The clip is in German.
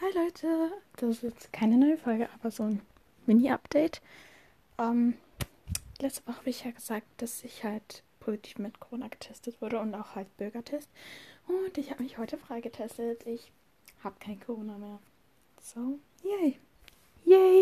Hi Leute, das ist jetzt keine neue Folge, aber so ein Mini-Update. Ähm, letzte Woche habe ich ja gesagt, dass ich halt positiv mit Corona getestet wurde und auch halt Bürgertest. Und ich habe mich heute freigetestet. Ich habe kein Corona mehr. So, yay. Yay.